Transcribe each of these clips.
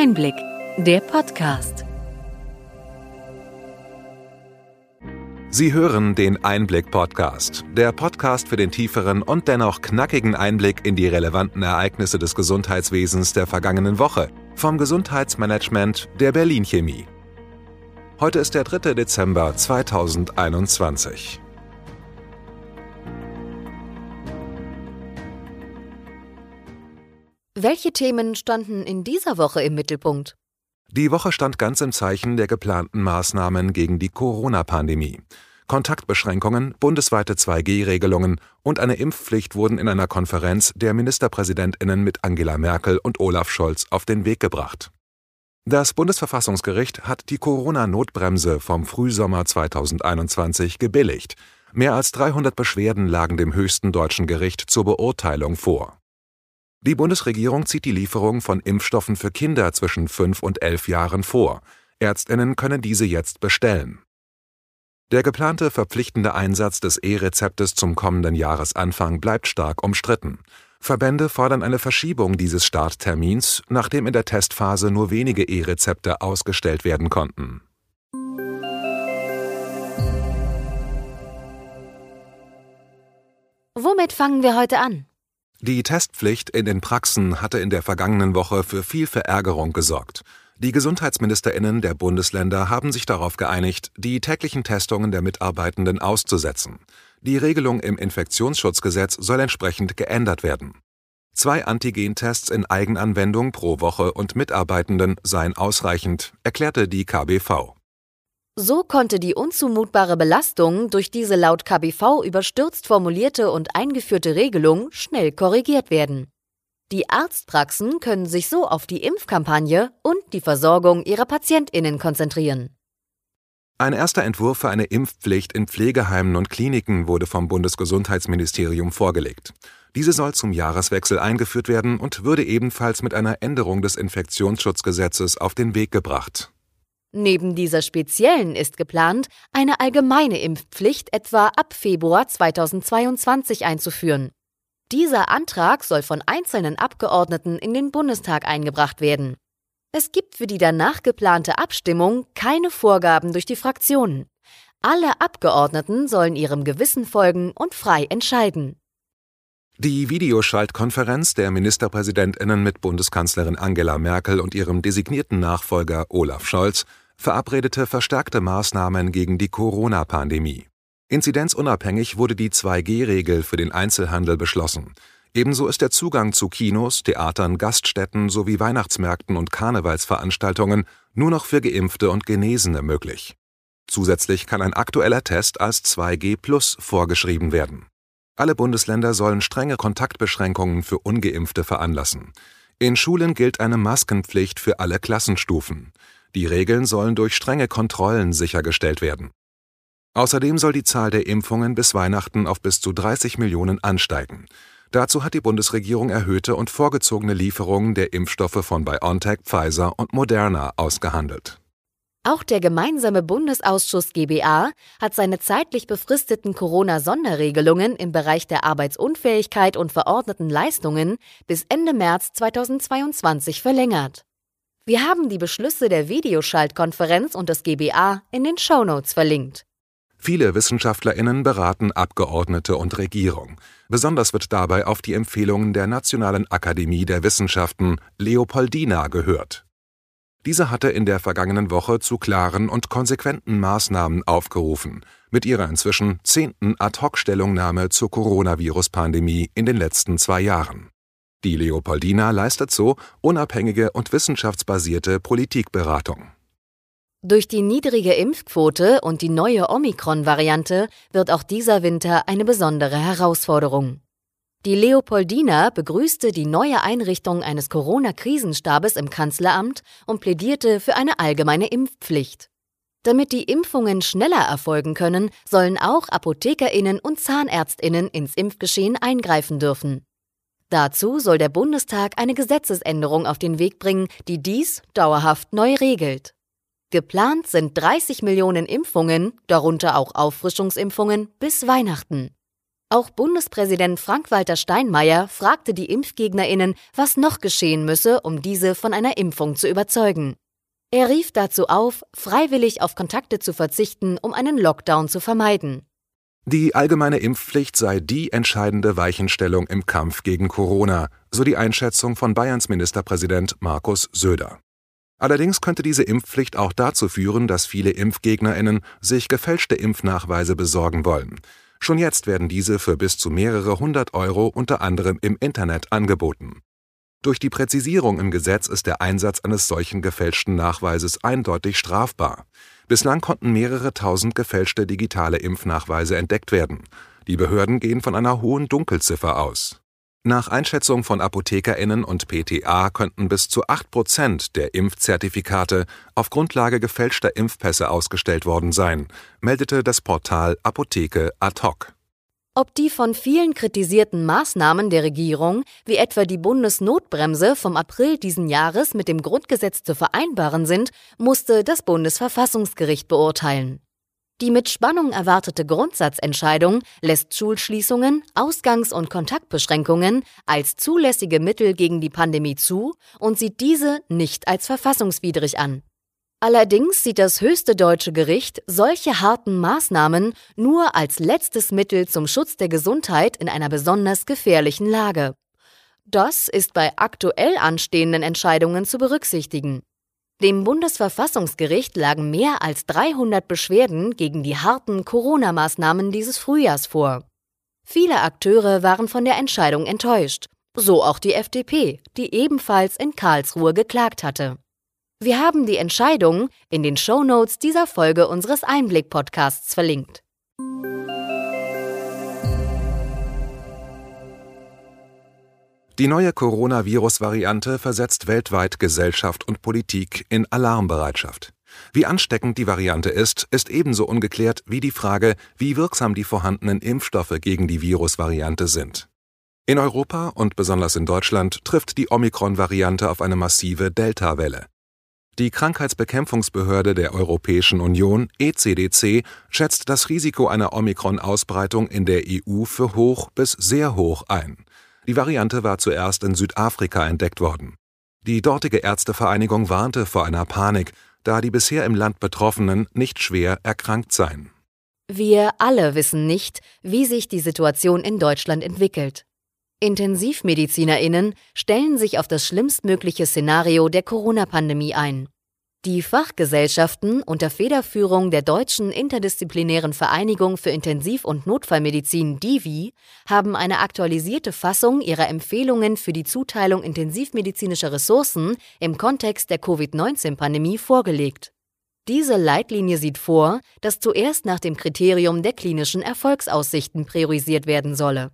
Einblick, der Podcast. Sie hören den Einblick-Podcast, der Podcast für den tieferen und dennoch knackigen Einblick in die relevanten Ereignisse des Gesundheitswesens der vergangenen Woche vom Gesundheitsmanagement der Berlin Chemie. Heute ist der 3. Dezember 2021. Welche Themen standen in dieser Woche im Mittelpunkt? Die Woche stand ganz im Zeichen der geplanten Maßnahmen gegen die Corona-Pandemie. Kontaktbeschränkungen, bundesweite 2G-Regelungen und eine Impfpflicht wurden in einer Konferenz der Ministerpräsidentinnen mit Angela Merkel und Olaf Scholz auf den Weg gebracht. Das Bundesverfassungsgericht hat die Corona-Notbremse vom Frühsommer 2021 gebilligt. Mehr als 300 Beschwerden lagen dem höchsten deutschen Gericht zur Beurteilung vor. Die Bundesregierung zieht die Lieferung von Impfstoffen für Kinder zwischen 5 und 11 Jahren vor. Ärztinnen können diese jetzt bestellen. Der geplante verpflichtende Einsatz des E-Rezeptes zum kommenden Jahresanfang bleibt stark umstritten. Verbände fordern eine Verschiebung dieses Starttermins, nachdem in der Testphase nur wenige E-Rezepte ausgestellt werden konnten. Womit fangen wir heute an? Die Testpflicht in den Praxen hatte in der vergangenen Woche für viel Verärgerung gesorgt. Die Gesundheitsministerinnen der Bundesländer haben sich darauf geeinigt, die täglichen Testungen der Mitarbeitenden auszusetzen. Die Regelung im Infektionsschutzgesetz soll entsprechend geändert werden. Zwei Antigentests in Eigenanwendung pro Woche und Mitarbeitenden seien ausreichend, erklärte die KBV. So konnte die unzumutbare Belastung durch diese laut KBV überstürzt formulierte und eingeführte Regelung schnell korrigiert werden. Die Arztpraxen können sich so auf die Impfkampagne und die Versorgung ihrer Patientinnen konzentrieren. Ein erster Entwurf für eine Impfpflicht in Pflegeheimen und Kliniken wurde vom Bundesgesundheitsministerium vorgelegt. Diese soll zum Jahreswechsel eingeführt werden und würde ebenfalls mit einer Änderung des Infektionsschutzgesetzes auf den Weg gebracht. Neben dieser speziellen ist geplant, eine allgemeine Impfpflicht etwa ab Februar 2022 einzuführen. Dieser Antrag soll von einzelnen Abgeordneten in den Bundestag eingebracht werden. Es gibt für die danach geplante Abstimmung keine Vorgaben durch die Fraktionen. Alle Abgeordneten sollen ihrem Gewissen folgen und frei entscheiden. Die Videoschaltkonferenz der Ministerpräsidentinnen mit Bundeskanzlerin Angela Merkel und ihrem designierten Nachfolger Olaf Scholz verabredete verstärkte Maßnahmen gegen die Corona-Pandemie. Inzidenzunabhängig wurde die 2G-Regel für den Einzelhandel beschlossen. Ebenso ist der Zugang zu Kinos, Theatern, Gaststätten sowie Weihnachtsmärkten und Karnevalsveranstaltungen nur noch für Geimpfte und Genesene möglich. Zusätzlich kann ein aktueller Test als 2G Plus vorgeschrieben werden. Alle Bundesländer sollen strenge Kontaktbeschränkungen für ungeimpfte veranlassen. In Schulen gilt eine Maskenpflicht für alle Klassenstufen. Die Regeln sollen durch strenge Kontrollen sichergestellt werden. Außerdem soll die Zahl der Impfungen bis Weihnachten auf bis zu 30 Millionen ansteigen. Dazu hat die Bundesregierung erhöhte und vorgezogene Lieferungen der Impfstoffe von BioNTech, Pfizer und Moderna ausgehandelt. Auch der gemeinsame Bundesausschuss GBA hat seine zeitlich befristeten Corona-Sonderregelungen im Bereich der Arbeitsunfähigkeit und verordneten Leistungen bis Ende März 2022 verlängert. Wir haben die Beschlüsse der Videoschaltkonferenz und des GBA in den Shownotes verlinkt. Viele Wissenschaftlerinnen beraten Abgeordnete und Regierung. Besonders wird dabei auf die Empfehlungen der Nationalen Akademie der Wissenschaften Leopoldina gehört. Diese hatte in der vergangenen Woche zu klaren und konsequenten Maßnahmen aufgerufen, mit ihrer inzwischen zehnten Ad-hoc-Stellungnahme zur Coronavirus-Pandemie in den letzten zwei Jahren. Die Leopoldina leistet so unabhängige und wissenschaftsbasierte Politikberatung. Durch die niedrige Impfquote und die neue Omikron-Variante wird auch dieser Winter eine besondere Herausforderung. Die Leopoldina begrüßte die neue Einrichtung eines Corona-Krisenstabes im Kanzleramt und plädierte für eine allgemeine Impfpflicht. Damit die Impfungen schneller erfolgen können, sollen auch Apothekerinnen und Zahnärztinnen ins Impfgeschehen eingreifen dürfen. Dazu soll der Bundestag eine Gesetzesänderung auf den Weg bringen, die dies dauerhaft neu regelt. Geplant sind 30 Millionen Impfungen, darunter auch Auffrischungsimpfungen, bis Weihnachten. Auch Bundespräsident Frank-Walter Steinmeier fragte die Impfgegnerinnen, was noch geschehen müsse, um diese von einer Impfung zu überzeugen. Er rief dazu auf, freiwillig auf Kontakte zu verzichten, um einen Lockdown zu vermeiden. Die allgemeine Impfpflicht sei die entscheidende Weichenstellung im Kampf gegen Corona, so die Einschätzung von Bayerns Ministerpräsident Markus Söder. Allerdings könnte diese Impfpflicht auch dazu führen, dass viele Impfgegnerinnen sich gefälschte Impfnachweise besorgen wollen. Schon jetzt werden diese für bis zu mehrere hundert Euro unter anderem im Internet angeboten. Durch die Präzisierung im Gesetz ist der Einsatz eines solchen gefälschten Nachweises eindeutig strafbar. Bislang konnten mehrere tausend gefälschte digitale Impfnachweise entdeckt werden. Die Behörden gehen von einer hohen Dunkelziffer aus. Nach Einschätzung von ApothekerInnen und PTA könnten bis zu 8 Prozent der Impfzertifikate auf Grundlage gefälschter Impfpässe ausgestellt worden sein, meldete das Portal Apotheke ad hoc. Ob die von vielen kritisierten Maßnahmen der Regierung, wie etwa die Bundesnotbremse vom April diesen Jahres mit dem Grundgesetz zu vereinbaren sind, musste das Bundesverfassungsgericht beurteilen. Die mit Spannung erwartete Grundsatzentscheidung lässt Schulschließungen, Ausgangs- und Kontaktbeschränkungen als zulässige Mittel gegen die Pandemie zu und sieht diese nicht als verfassungswidrig an. Allerdings sieht das höchste deutsche Gericht solche harten Maßnahmen nur als letztes Mittel zum Schutz der Gesundheit in einer besonders gefährlichen Lage. Das ist bei aktuell anstehenden Entscheidungen zu berücksichtigen. Dem Bundesverfassungsgericht lagen mehr als 300 Beschwerden gegen die harten Corona-Maßnahmen dieses Frühjahrs vor. Viele Akteure waren von der Entscheidung enttäuscht, so auch die FDP, die ebenfalls in Karlsruhe geklagt hatte. Wir haben die Entscheidung in den Shownotes dieser Folge unseres Einblick-Podcasts verlinkt. Die neue Coronavirus-Variante versetzt weltweit Gesellschaft und Politik in Alarmbereitschaft. Wie ansteckend die Variante ist, ist ebenso ungeklärt wie die Frage, wie wirksam die vorhandenen Impfstoffe gegen die Virusvariante sind. In Europa und besonders in Deutschland trifft die Omikron-Variante auf eine massive Delta-Welle. Die Krankheitsbekämpfungsbehörde der Europäischen Union ECDC schätzt das Risiko einer Omikron-Ausbreitung in der EU für hoch bis sehr hoch ein. Die Variante war zuerst in Südafrika entdeckt worden. Die dortige Ärztevereinigung warnte vor einer Panik, da die bisher im Land Betroffenen nicht schwer erkrankt seien. Wir alle wissen nicht, wie sich die Situation in Deutschland entwickelt. Intensivmedizinerinnen stellen sich auf das schlimmstmögliche Szenario der Corona-Pandemie ein. Die Fachgesellschaften unter Federführung der Deutschen Interdisziplinären Vereinigung für Intensiv- und Notfallmedizin DIVI haben eine aktualisierte Fassung ihrer Empfehlungen für die Zuteilung intensivmedizinischer Ressourcen im Kontext der Covid-19-Pandemie vorgelegt. Diese Leitlinie sieht vor, dass zuerst nach dem Kriterium der klinischen Erfolgsaussichten priorisiert werden solle.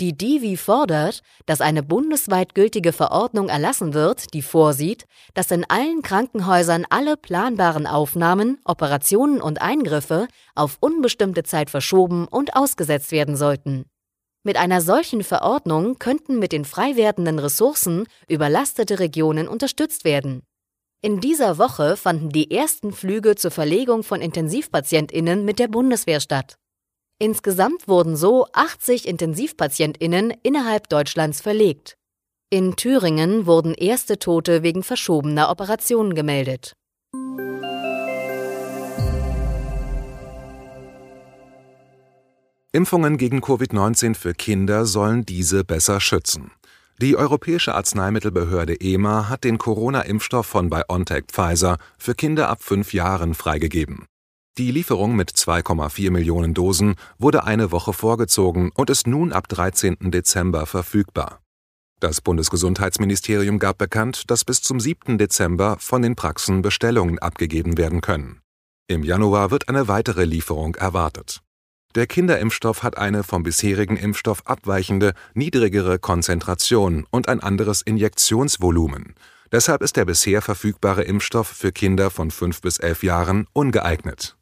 Die Divi fordert, dass eine bundesweit gültige Verordnung erlassen wird, die vorsieht, dass in allen Krankenhäusern alle planbaren Aufnahmen, Operationen und Eingriffe auf unbestimmte Zeit verschoben und ausgesetzt werden sollten. Mit einer solchen Verordnung könnten mit den frei werdenden Ressourcen überlastete Regionen unterstützt werden. In dieser Woche fanden die ersten Flüge zur Verlegung von Intensivpatientinnen mit der Bundeswehr statt. Insgesamt wurden so 80 Intensivpatientinnen innerhalb Deutschlands verlegt. In Thüringen wurden erste Tote wegen verschobener Operationen gemeldet. Impfungen gegen Covid-19 für Kinder sollen diese besser schützen. Die Europäische Arzneimittelbehörde EMA hat den Corona-Impfstoff von BioNTech Pfizer für Kinder ab fünf Jahren freigegeben. Die Lieferung mit 2,4 Millionen Dosen wurde eine Woche vorgezogen und ist nun ab 13. Dezember verfügbar. Das Bundesgesundheitsministerium gab bekannt, dass bis zum 7. Dezember von den Praxen Bestellungen abgegeben werden können. Im Januar wird eine weitere Lieferung erwartet. Der Kinderimpfstoff hat eine vom bisherigen Impfstoff abweichende, niedrigere Konzentration und ein anderes Injektionsvolumen. Deshalb ist der bisher verfügbare Impfstoff für Kinder von 5 bis 11 Jahren ungeeignet.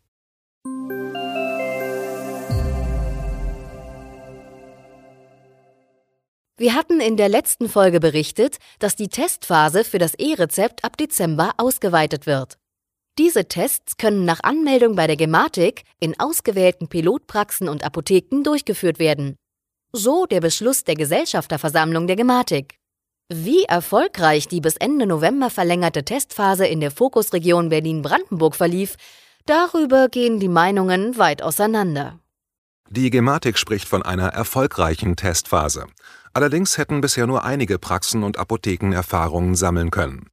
Wir hatten in der letzten Folge berichtet, dass die Testphase für das E-Rezept ab Dezember ausgeweitet wird. Diese Tests können nach Anmeldung bei der Gematik in ausgewählten Pilotpraxen und Apotheken durchgeführt werden. So der Beschluss der Gesellschafterversammlung der Gematik. Wie erfolgreich die bis Ende November verlängerte Testphase in der Fokusregion Berlin-Brandenburg verlief, darüber gehen die Meinungen weit auseinander. Die Gematik spricht von einer erfolgreichen Testphase. Allerdings hätten bisher nur einige Praxen und Apotheken Erfahrungen sammeln können.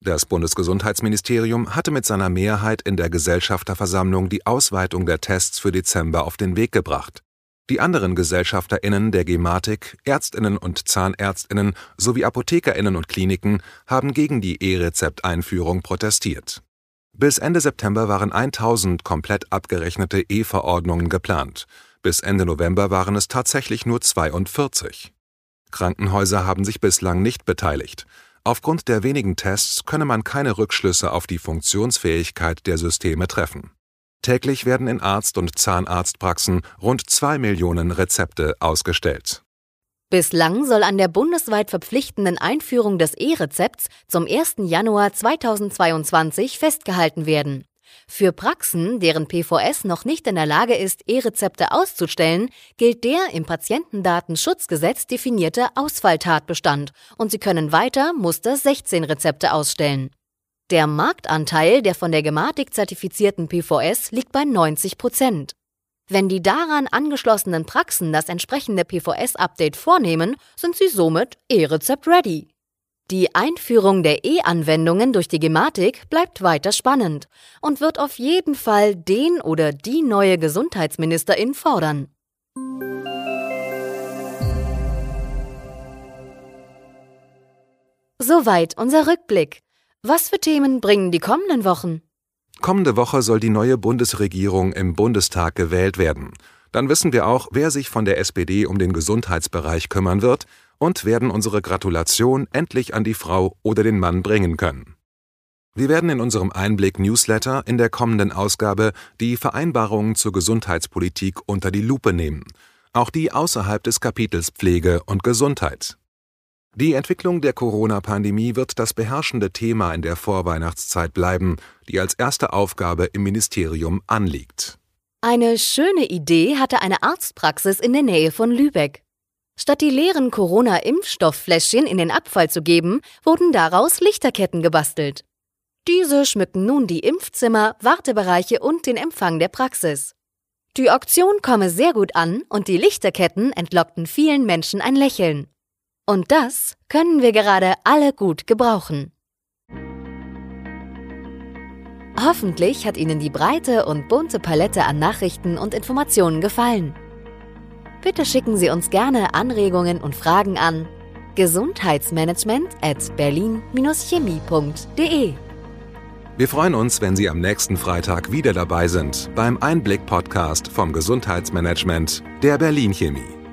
Das Bundesgesundheitsministerium hatte mit seiner Mehrheit in der Gesellschafterversammlung die Ausweitung der Tests für Dezember auf den Weg gebracht. Die anderen GesellschafterInnen der Gematik, ÄrztInnen und ZahnärztInnen sowie ApothekerInnen und Kliniken haben gegen die E-Rezept-Einführung protestiert. Bis Ende September waren 1000 komplett abgerechnete E-Verordnungen geplant. Bis Ende November waren es tatsächlich nur 42. Krankenhäuser haben sich bislang nicht beteiligt. Aufgrund der wenigen Tests könne man keine Rückschlüsse auf die Funktionsfähigkeit der Systeme treffen. Täglich werden in Arzt- und Zahnarztpraxen rund zwei Millionen Rezepte ausgestellt. Bislang soll an der bundesweit verpflichtenden Einführung des E-Rezepts zum 1. Januar 2022 festgehalten werden. Für Praxen, deren PVS noch nicht in der Lage ist, E-Rezepte auszustellen, gilt der im Patientendatenschutzgesetz definierte Ausfalltatbestand und sie können weiter Muster 16 Rezepte ausstellen. Der Marktanteil der von der Gematik zertifizierten PVS liegt bei 90 Prozent. Wenn die daran angeschlossenen Praxen das entsprechende PVS-Update vornehmen, sind sie somit E-Rezept-ready. Die Einführung der E-Anwendungen durch die Gematik bleibt weiter spannend und wird auf jeden Fall den oder die neue Gesundheitsministerin fordern. Soweit unser Rückblick. Was für Themen bringen die kommenden Wochen? Kommende Woche soll die neue Bundesregierung im Bundestag gewählt werden. Dann wissen wir auch, wer sich von der SPD um den Gesundheitsbereich kümmern wird und werden unsere Gratulation endlich an die Frau oder den Mann bringen können. Wir werden in unserem Einblick-Newsletter in der kommenden Ausgabe die Vereinbarungen zur Gesundheitspolitik unter die Lupe nehmen, auch die außerhalb des Kapitels Pflege und Gesundheit. Die Entwicklung der Corona-Pandemie wird das beherrschende Thema in der Vorweihnachtszeit bleiben, die als erste Aufgabe im Ministerium anliegt. Eine schöne Idee hatte eine Arztpraxis in der Nähe von Lübeck. Statt die leeren Corona-Impfstofffläschchen in den Abfall zu geben, wurden daraus Lichterketten gebastelt. Diese schmücken nun die Impfzimmer, Wartebereiche und den Empfang der Praxis. Die Aktion komme sehr gut an und die Lichterketten entlockten vielen Menschen ein Lächeln. Und das können wir gerade alle gut gebrauchen. Hoffentlich hat Ihnen die breite und bunte Palette an Nachrichten und Informationen gefallen. Bitte schicken Sie uns gerne Anregungen und Fragen an gesundheitsmanagement at berlin-chemie.de. Wir freuen uns, wenn Sie am nächsten Freitag wieder dabei sind beim Einblick-Podcast vom Gesundheitsmanagement der Berlin Chemie.